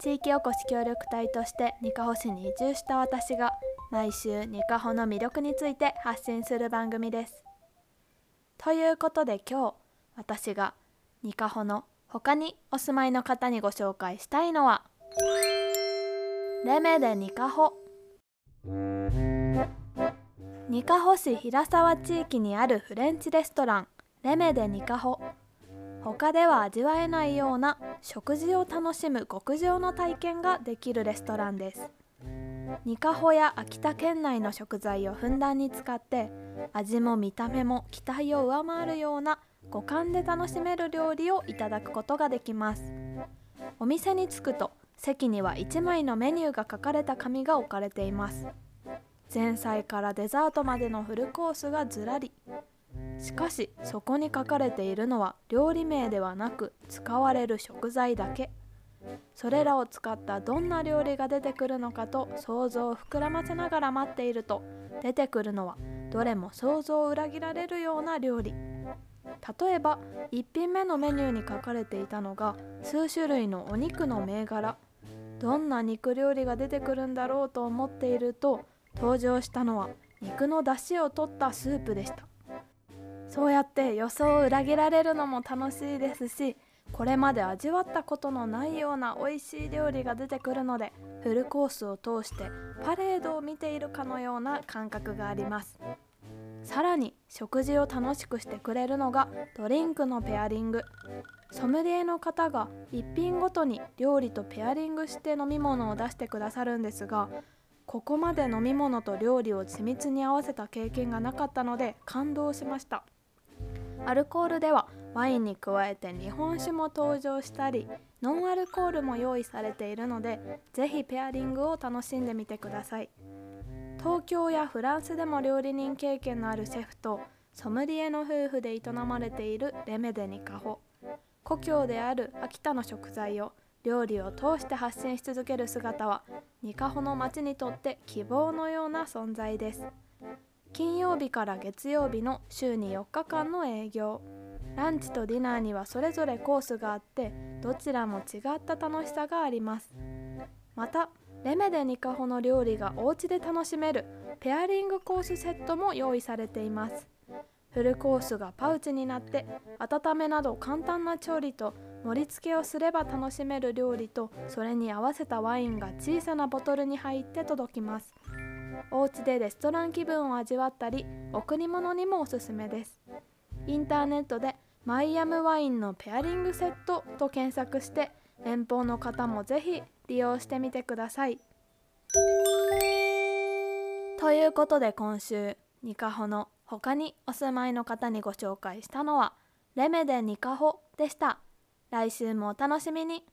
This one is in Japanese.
地域おこし協力隊としてにかほ市に移住した私が毎週にかほの魅力について発信する番組です。ということで今日私がにかほの他にお住まいの方にご紹介したいのはレメでにかほにかほ市平沢地域にあるフレンチレストランレメでにかほ他では味わえないような食事を楽しむ極上の体験ができるレストランです。にかほや秋田県内の食材をふんだんに使って味も見た目も期待を上回るような五感で楽しめる料理をいただくことができます。お店に着くと席には1枚のメニューが書かれた紙が置かれています。前菜からデザートまでのフルコースがずらり。しかしそこに書かれているのは料理名ではなく使われる食材だけ。それらを使ったどんな料理が出てくるのかと想像を膨らませながら待っていると出てくるのはどれも想像を裏切られるような料理。例えば1品目のメニューに書かれていたのが数種類のお肉の銘柄。どんな肉料理が出てくるんだろうと思っていると登場したのは肉の出汁を取ったスープでした。そうやって予想を裏切られるのも楽しいですしこれまで味わったことのないような美味しい料理が出てくるのでフルコースを通してパレードを見ているかのような感覚があります。さらに食事を楽しくしてくれるのがドリンクのペアリング。ソムリエの方が1品ごとに料理とペアリングして飲み物を出してくださるんですがここまで飲み物と料理を緻密に合わせた経験がなかったので感動しました。アルコールではワインに加えて日本酒も登場したりノンアルコールも用意されているのでぜひペアリングを楽しんでみてください。東京やフランスでも料理人経験のあるシェフとソムリエの夫婦で営まれているレメデニカホ。故郷である秋田の食材を料理を通して発信し続ける姿はニカホの町にとって希望のような存在です。金曜日から月曜日の週に4日間の営業。ランチとディナーにはそれぞれコースがあってどちらも違った楽しさがあります。またレメデニカホの料理がお家で楽しめるペアリングコースセットも用意されています。フルコースがパウチになって温めなど簡単な調理と盛り付けをすれば楽しめる料理とそれに合わせたワインが小さなボトルに入って届きます。お家でレストラン気分を味わったり贈り物にもおすすめです。インターネットでマイアムワインのペアリングセットと検索して遠方の方もぜひ利用してみてください。ということで今週ニカホの他にお住まいの方にご紹介したのはレメデニカホでした。来週もお楽しみに。